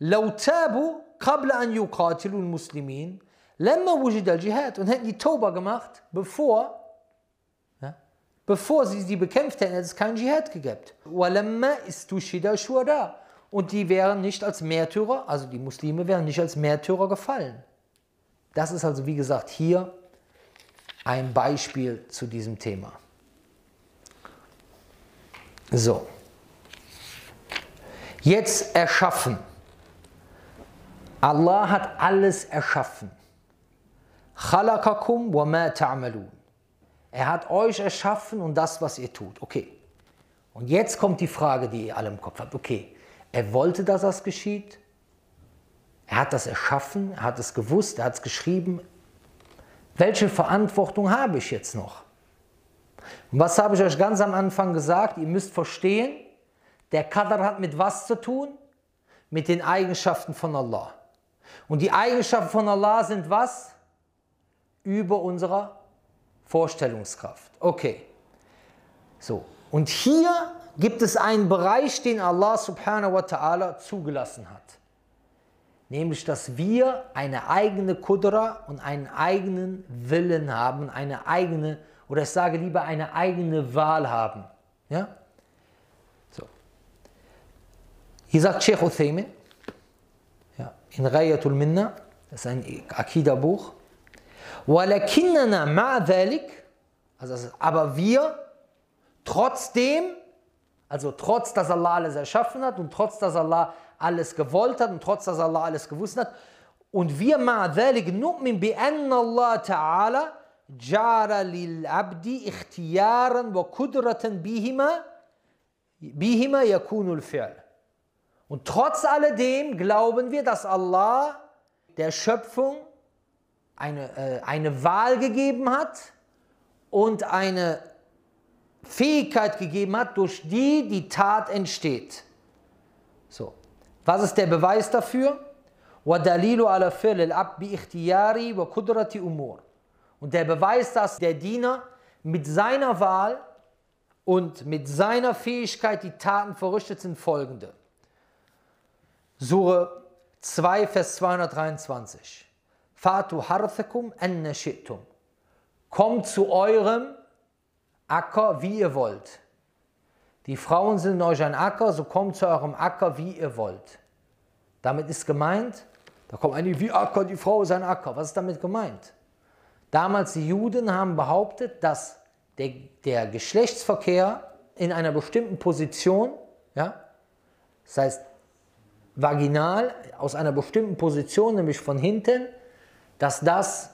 لو تابوا قبل أن يقاتلوا المسلمين لما وجد الجهاد und hätten die Tauba gemacht, bevor ja, bevor sie sie bekämpft hätten, hätte es keinen Dschihad gegeben. وَلَمَّا إِسْتُشِدَ الشُّهَدَاء Und die wären nicht als Märtyrer, also die Muslime wären nicht als Märtyrer gefallen. Das ist also, wie gesagt, hier ein Beispiel zu diesem Thema. So. Jetzt erschaffen. Allah hat alles erschaffen. Khalaqakum wa ma ta'malun. Er hat euch erschaffen und das, was ihr tut. Okay. Und jetzt kommt die Frage, die ihr alle im Kopf habt. Okay, er wollte, dass das geschieht. Er hat das erschaffen, er hat es gewusst, er hat es geschrieben. Welche Verantwortung habe ich jetzt noch? Und was habe ich euch ganz am Anfang gesagt? Ihr müsst verstehen, Der Qadr hat mit was zu tun? Mit den Eigenschaften von Allah. Und die Eigenschaften von Allah sind was? Über unserer Vorstellungskraft. Okay. So. Und hier gibt es einen Bereich, den Allah subhanahu wa ta'ala zugelassen hat. Nämlich, dass wir eine eigene Kudra und einen eigenen Willen haben, eine eigene, oder ich sage lieber eine eigene Wahl haben. Ja? So. Hier sagt Sheikh Uthaymin, ja, in Rayatul Minna, das ist ein Akida-Buch, وَلَكِنَّنَا مَعَ ذَلِكَ also, aber wir trotzdem, also trotz, dass Allah alles erschaffen hat und trotz, dass Allah alles gewollt hat und trotz, dass Allah alles gewusst hat, und wir مع ذلك نؤمن بأن الله تعالى جعل للعبد اختيارا وقدرة بهما بهما يكون الفعل und trotz alledem glauben wir, dass Allah der Schöpfung eine, äh, eine Wahl gegeben hat und eine Fähigkeit gegeben hat, durch die die Tat entsteht. So, was ist der Beweis dafür? Und der Beweis, dass der Diener mit seiner Wahl und mit seiner Fähigkeit die Taten verrichtet, sind folgende. Sure 2, Vers 223. Fatu harthakum anna shi'tum. Kommt zu eurem Acker, wie ihr wollt. Die Frauen sind euch ein Acker, so kommt zu eurem Acker, wie ihr wollt. Damit ist gemeint, da kommt einige, wie Acker, die Frau ist ein Acker. Was ist damit gemeint? Damals die Juden haben behauptet, dass der, der Geschlechtsverkehr in einer bestimmten Position, ja, das heißt vaginal, aus einer bestimmten Position, nämlich von hinten, dass das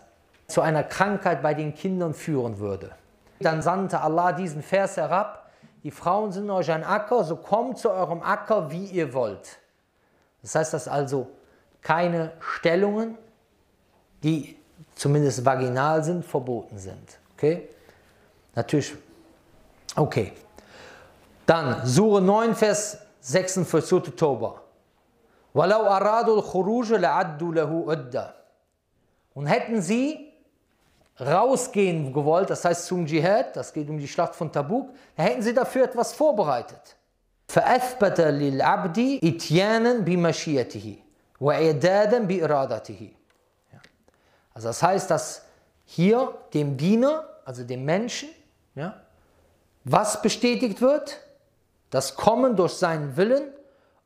zu einer Krankheit bei den Kindern führen würde. Dann sandte Allah diesen Vers herab, die Frauen sind euch ein Acker, so kommt zu eurem Acker, wie ihr wollt. Das heißt, dass also keine Stellungen, die zumindest vaginal sind, verboten sind. Okay? Natürlich. Okay. Dann Sure 9, Vers 46, Surah Toba. وَلَوْ أَرَادُوا الْخُرُوجَ لَعَدُّوا لَهُ عُدَّةً und hätten sie rausgehen gewollt, das heißt zum Dschihad, das geht um die Schlacht von Tabuk, da hätten sie dafür etwas vorbereitet. فأثبت للعبد إتيانا بمشيئته وإعدادا بإرادته. Also das heißt, dass hier dem Diener, also dem Menschen, ja, was bestätigt wird? Das Kommen durch seinen Willen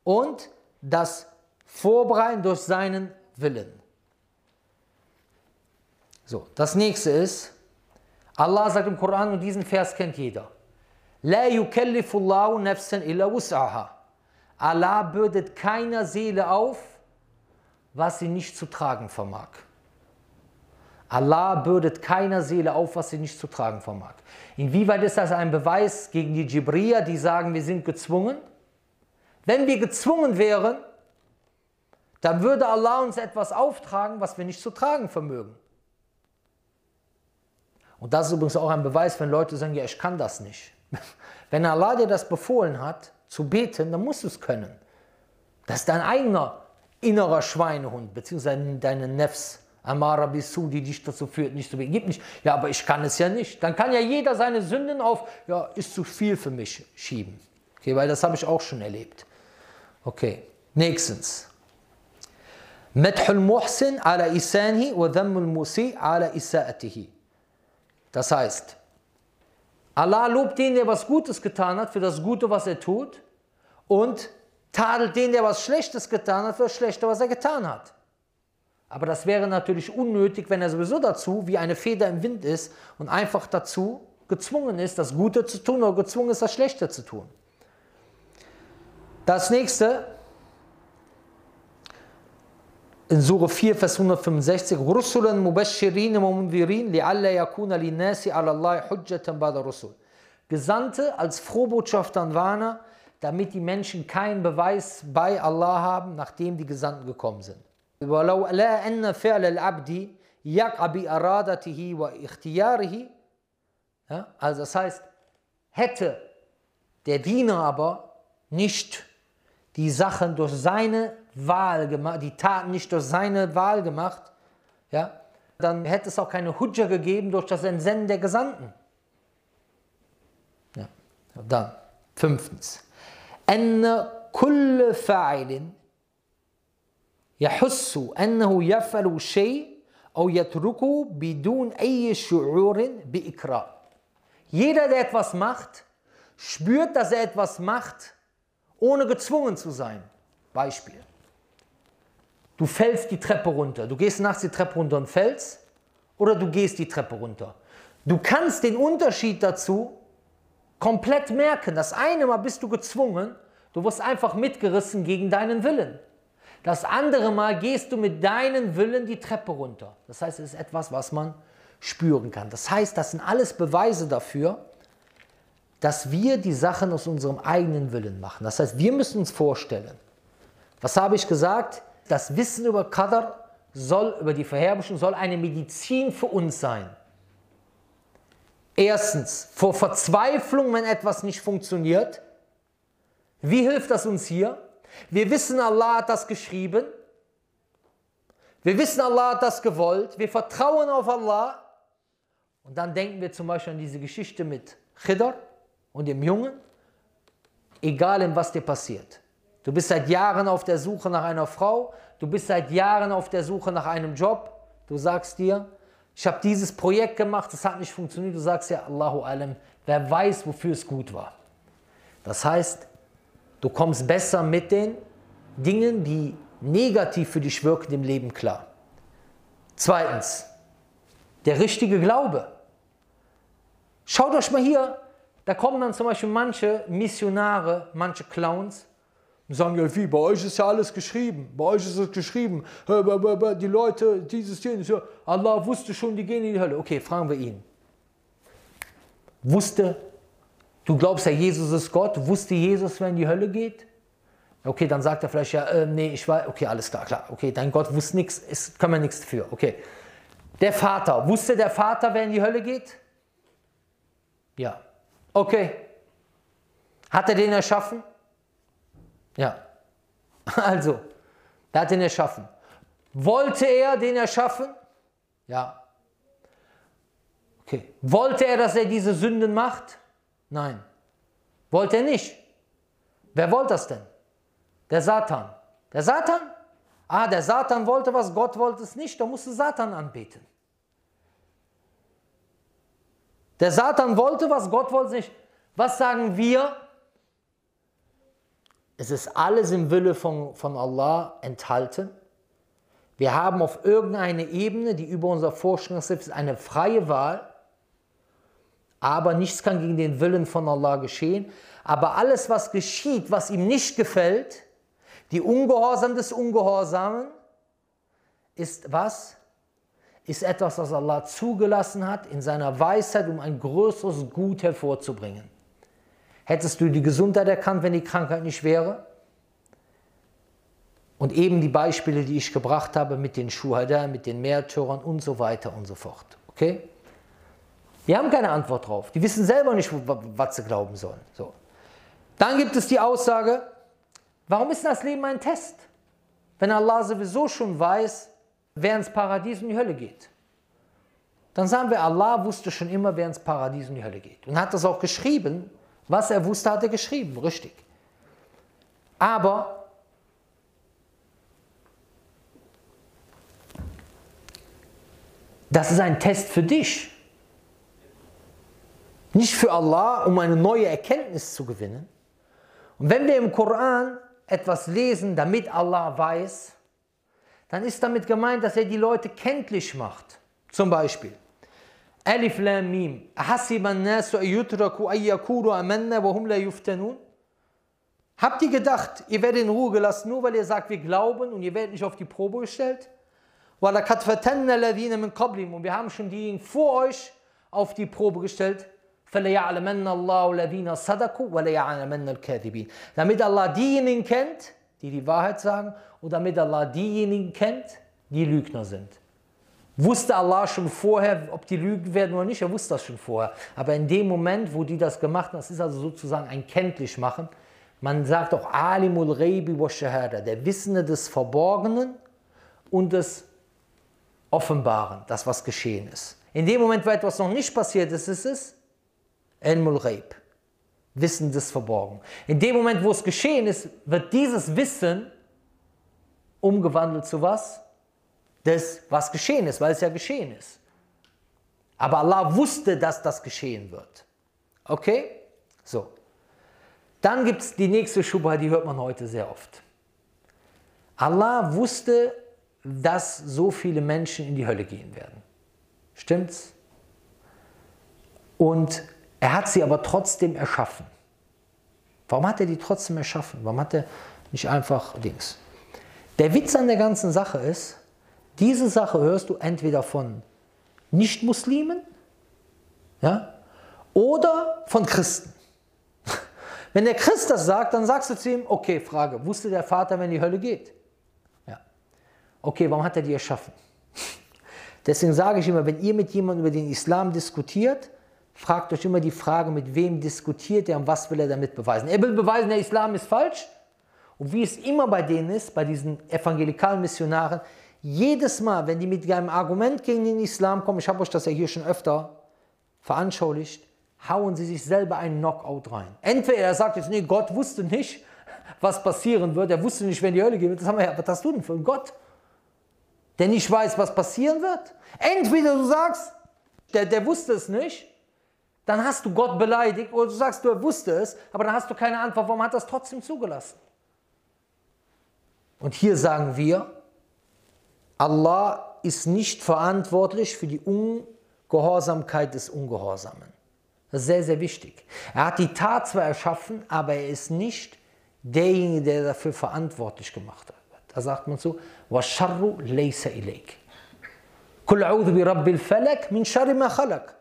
und das Vorbereiten durch seinen Willen. So, das nächste ist, Allah sagt im Koran und diesen Vers kennt jeder. La yukallifullahu nafsan illa wus'aha. Allah bürdet keiner Seele auf, was sie nicht zu tragen vermag. Allah bürdet keiner Seele auf, was sie nicht zu tragen vermag. Inwieweit ist das ein Beweis gegen die Jibriya, die sagen, wir sind gezwungen? Wenn wir gezwungen wären, dann würde Allah uns etwas auftragen, was wir nicht zu tragen vermögen. Und das ist übrigens auch ein Beweis, wenn Leute sagen, ja, ich kann das nicht. Wenn Allah dir das befohlen hat, zu beten, dann musst du es können. Das ist dein eigener innerer Schweinehund, beziehungsweise deine Nefs, Amara Bisu, die dich dazu führt, nicht zu beten. Gib nicht, ja, aber ich kann es ja nicht. Dann kann ja jeder seine Sünden auf, ja, ist zu viel für mich schieben. Okay, weil das habe ich auch schon erlebt. Okay, nächstens. Muhsin ala Isanihi wa Dhammul Musi ala Isa'atihi. Das heißt, Allah lobt den, der was Gutes getan hat, für das Gute, was er tut, und tadelt den, der was Schlechtes getan hat, für das Schlechte, was er getan hat. Aber das wäre natürlich unnötig, wenn er sowieso dazu wie eine Feder im Wind ist und einfach dazu gezwungen ist, das Gute zu tun oder gezwungen ist, das Schlechte zu tun. Das nächste, in Sure 4, Vers 165, Rusulan mubashirin wa munzirin li'alla yakuna linnasi ala Allah hujjatan ba'da rusul. Gesandte als Frohbotschafter und Warner, damit die Menschen keinen Beweis bei Allah haben, nachdem die Gesandten gekommen sind. ولو لا أن فعل العبد يقع بإرادته واختياره ja, also das heißt, hätte der Diener aber nicht die Sachen durch seine Wahl gemacht, die Taten nicht durch seine Wahl gemacht, ja, dann hätte es auch keine Hudja gegeben durch das Entsenden der Gesandten. Ja. Dann, fünftens. أن كل فاعل يحس أنه يفعل شيء أو يتركه بدون أي شعور بإكراه. Jeder, der etwas macht, spürt, dass er etwas macht, ohne gezwungen zu sein. Beispiel. Du fällst die Treppe runter. Du gehst nachts die Treppe runter und fällst oder du gehst die Treppe runter. Du kannst den Unterschied dazu komplett merken. Das eine Mal bist du gezwungen, du wirst einfach mitgerissen gegen deinen Willen. Das andere Mal gehst du mit deinem Willen die Treppe runter. Das heißt, es ist etwas, was man spüren kann. Das heißt, das sind alles Beweise dafür, dass wir die Sachen aus unserem eigenen Willen machen. Das heißt, wir müssen uns vorstellen, was habe ich gesagt? Das Wissen über Qadr soll, über die Verherrlichung, soll eine Medizin für uns sein. Erstens, vor Verzweiflung, wenn etwas nicht funktioniert. Wie hilft das uns hier? Wir wissen, Allah hat das geschrieben. Wir wissen, Allah hat das gewollt. Wir vertrauen auf Allah. Und dann denken wir zum Beispiel an diese Geschichte mit Khidr und dem Jungen. Egal in was dir passiert. Du bist seit Jahren auf der Suche nach einer Frau, du bist seit Jahren auf der Suche nach einem Job. Du sagst dir, ich habe dieses Projekt gemacht, es hat nicht funktioniert. Du sagst ja, Allahu alam, wer weiß, wofür es gut war. Das heißt, du kommst besser mit den Dingen, die negativ für dich wirken im Leben klar. Zweitens, der richtige Glaube. Schaut euch mal hier, da kommen dann zum Beispiel manche Missionare, manche Clowns und sagen, ja, wie, bei euch ist ja alles geschrieben, bei euch ist es geschrieben, die Leute, dieses, jenes, Allah wusste schon, die gehen in die Hölle. Okay, fragen wir ihn. Wusste, du glaubst ja, Jesus ist Gott, wusste Jesus, wer in die Hölle geht? Okay, dann sagt er vielleicht, ja, äh, nee, ich weiß, okay, alles klar, klar, okay, dein Gott wusste nichts, es kann man nichts dafür, okay. Der Vater, wusste der Vater, wer in die Hölle geht? Ja. Okay. Hat er den erschaffen? Ja. Also, er hat den erschaffen. Wollte er den erschaffen? Ja. Okay. Wollte er, dass er diese Sünden macht? Nein. Wollte er nicht. Wer wollte das denn? Der Satan. Der Satan? Ah, der Satan wollte was, Gott wollte es nicht, da musste Satan anbeten. Der Satan wollte was, Gott wollte es nicht. Was sagen wir? Es ist alles im Wille von, von Allah enthalten. Wir haben auf irgendeine Ebene, die über unser Vorstellungsrecht ist, eine freie Wahl. Aber nichts kann gegen den Willen von Allah geschehen. Aber alles, was geschieht, was ihm nicht gefällt, die Ungehorsam des Ungehorsamen, ist was? Ist etwas, was Allah zugelassen hat in seiner Weisheit, um ein größeres Gut hervorzubringen. Hättest du die Gesundheit erkannt, wenn die Krankheit nicht wäre? Und eben die Beispiele, die ich gebracht habe mit den Schuhada, mit den Märtyrern und so weiter und so fort. Okay? Die haben keine Antwort drauf. Die wissen selber nicht, was sie glauben sollen. So. Dann gibt es die Aussage, warum ist das Leben ein Test? Wenn Allah sowieso schon weiß, wer ins Paradies und die Hölle geht. Dann sagen wir, Allah wusste schon immer, wer ins Paradies und die Hölle geht. Und hat das auch geschrieben, was er wusste, hat er geschrieben, richtig. Aber das ist ein Test für dich. Nicht für Allah, um eine neue Erkenntnis zu gewinnen. Und wenn wir im Koran etwas lesen, damit Allah weiß, dann ist damit gemeint, dass er die Leute kenntlich macht. Zum Beispiel, Alif Lam Mim. Hasiban nasu yutraku ayyakuru amanna wa hum la yuftanun? Habt ihr gedacht, ihr werdet in Ruhe gelassen, nur weil ihr sagt, wir glauben und ihr werdet nicht auf die Probe gestellt? Und wir haben schon diejenigen vor euch auf die Probe gestellt. Damit Allah diejenigen kennt, die die Wahrheit sagen, und damit Allah diejenigen kennt, die Lügner sind. Wusste Allah schon vorher, ob die lügen werden oder nicht? Er wusste das schon vorher. Aber in dem Moment, wo die das gemacht haben, das ist also sozusagen ein Kenntlichmachen, Man sagt auch Alimul Reibi wa Shahada, der Wissende des Verborgenen und des Offenbaren, das was geschehen ist. In dem Moment, wo etwas noch nicht passiert ist, ist es Ilmul Reib, Wissen des Verborgenen. In dem Moment, wo es geschehen ist, wird dieses Wissen umgewandelt zu was? Das, was geschehen ist, weil es ja geschehen ist. Aber Allah wusste, dass das geschehen wird. Okay? So. Dann gibt es die nächste Schubha, die hört man heute sehr oft. Allah wusste, dass so viele Menschen in die Hölle gehen werden. Stimmt's? Und er hat sie aber trotzdem erschaffen. Warum hat er die trotzdem erschaffen? Warum hat er nicht einfach Dings? Der Witz an der ganzen Sache ist, diese Sache hörst du entweder von Nicht-Muslimen ja, oder von Christen. Wenn der Christ das sagt, dann sagst du zu ihm, okay, Frage, wusste der Vater, wenn die Hölle geht? Ja. Okay, warum hat er die erschaffen? Deswegen sage ich immer, wenn ihr mit jemandem über den Islam diskutiert, fragt euch immer die Frage, mit wem diskutiert er und was will er damit beweisen. Er will beweisen, der Islam ist falsch. Und wie es immer bei denen ist, bei diesen evangelikalen Missionaren, jedes Mal, wenn die mit einem Argument gegen den Islam kommen, ich habe euch das ja hier schon öfter veranschaulicht, hauen sie sich selber einen Knockout rein. Entweder er sagt jetzt, nee, Gott wusste nicht, was passieren wird, er wusste nicht, wenn die Hölle geht. Das haben wir ja, was hast du denn für einen Gott? Der nicht weiß, was passieren wird? Entweder du sagst, der, der wusste es nicht, dann hast du Gott beleidigt, oder du sagst, du wusste es, aber dann hast du keine Antwort, warum hat es trotzdem zugelassen? Und hier sagen wir, Allah ist nicht verantwortlich für die Ungehorsamkeit des Ungehorsamen. Das ist sehr, sehr wichtig. Er hat die Tat zwar erschaffen, aber er ist nicht derjenige, der dafür verantwortlich gemacht wird. Da sagt man so, وَشَرُّ لَيْسَ إِلَيْكَ قُلْ عُوذُ بِرَبِّ الْفَلَكِ مِنْ شَرِّ مَا خَلَقَ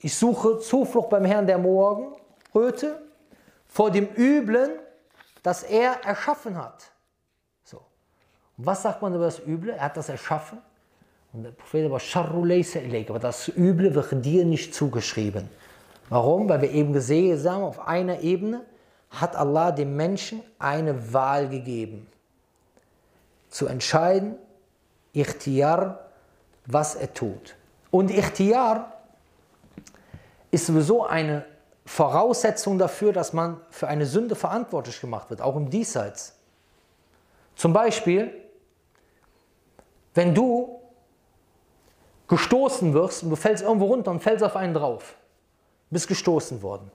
Ich suche Zuflucht beim Herrn der Morgenröte vor dem Üblen, das er erschaffen hat. Was sagt man über das Üble? Er hat das erschaffen. Und der Prophet war aber das Üble wird dir nicht zugeschrieben. Warum? Weil wir eben gesehen haben, auf einer Ebene hat Allah dem Menschen eine Wahl gegeben. Zu entscheiden, Ichtiyar, was er tut. Und Ichtiyar ist sowieso eine Voraussetzung dafür, dass man für eine Sünde verantwortlich gemacht wird, auch im Diesseits. Zum Beispiel, wenn du gestoßen wirst und du fällst irgendwo runter und fällst auf einen drauf, bist gestoßen worden.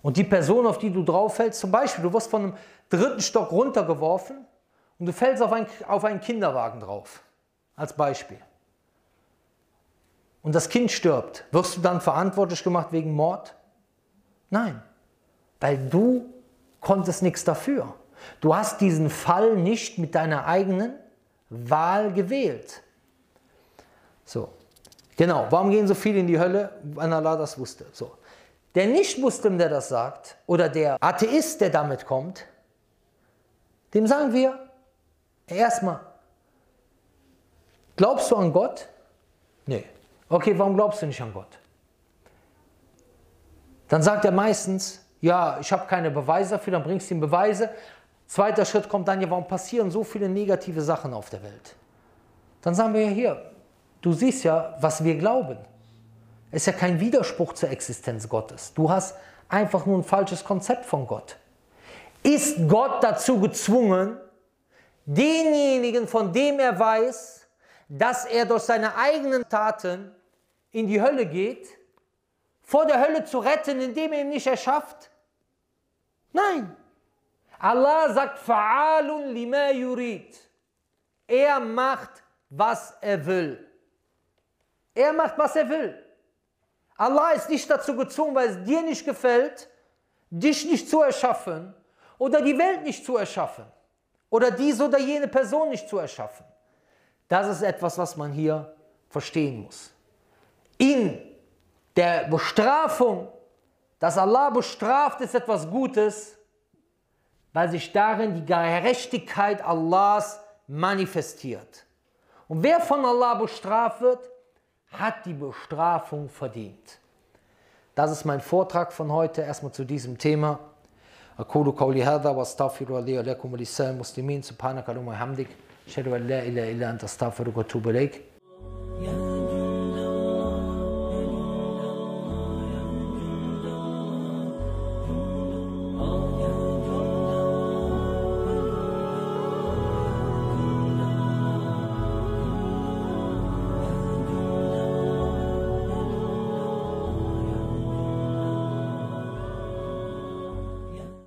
Und die Person, auf die du drauf fällst, zum Beispiel, du wirst von einem dritten Stock runtergeworfen und du fällst auf, ein, auf einen Kinderwagen drauf, als Beispiel. Und das Kind stirbt, wirst du dann verantwortlich gemacht wegen Mord? Nein, weil du konntest nichts dafür. Du hast diesen Fall nicht mit deiner eigenen Wahl gewählt. So, genau. Warum gehen so viele in die Hölle? Wenn Allah das wusste. So. Der Nicht-Muslim, der das sagt, oder der Atheist, der damit kommt, dem sagen wir erstmal, glaubst du an Gott? Nee. Okay, warum glaubst du nicht an Gott? Dann sagt er meistens, ja, ich habe keine Beweise dafür, dann bringst du ihm Beweise. Zweiter Schritt kommt dann, ja, warum passieren so viele negative Sachen auf der Welt? Dann sagen wir ja hier, du siehst ja, was wir glauben. Es ist ja kein Widerspruch zur Existenz Gottes. Du hast einfach nur ein falsches Konzept von Gott. Ist Gott dazu gezwungen, denjenigen, von dem er weiß, dass er durch seine eigenen Taten in die Hölle geht, vor der Hölle zu retten, indem er ihn nicht erschafft? Nein. Allah sagt, Fa'alun lima yurid. Er macht, was er will. Er macht, was er will. Allah ist nicht dazu gezwungen, weil es dir nicht gefällt, dich nicht zu erschaffen oder die Welt nicht zu erschaffen oder diese oder jene Person nicht zu erschaffen. Das ist etwas, was man hier verstehen muss. In der Bestrafung, dass Allah bestraft, ist etwas Gutes, weil sich darin die Gerechtigkeit Allahs manifestiert. Und wer von Allah bestraft wird, hat die Bestrafung verdient. Das ist mein Vortrag von heute erstmal zu diesem Thema. أقول قولي هذا وأستغفر لي ولكم ولسائر المسلمين سبحانك اللهم وبحمدك أشهد أن لا إله إلا أنت أستغفرك وأتوب إليك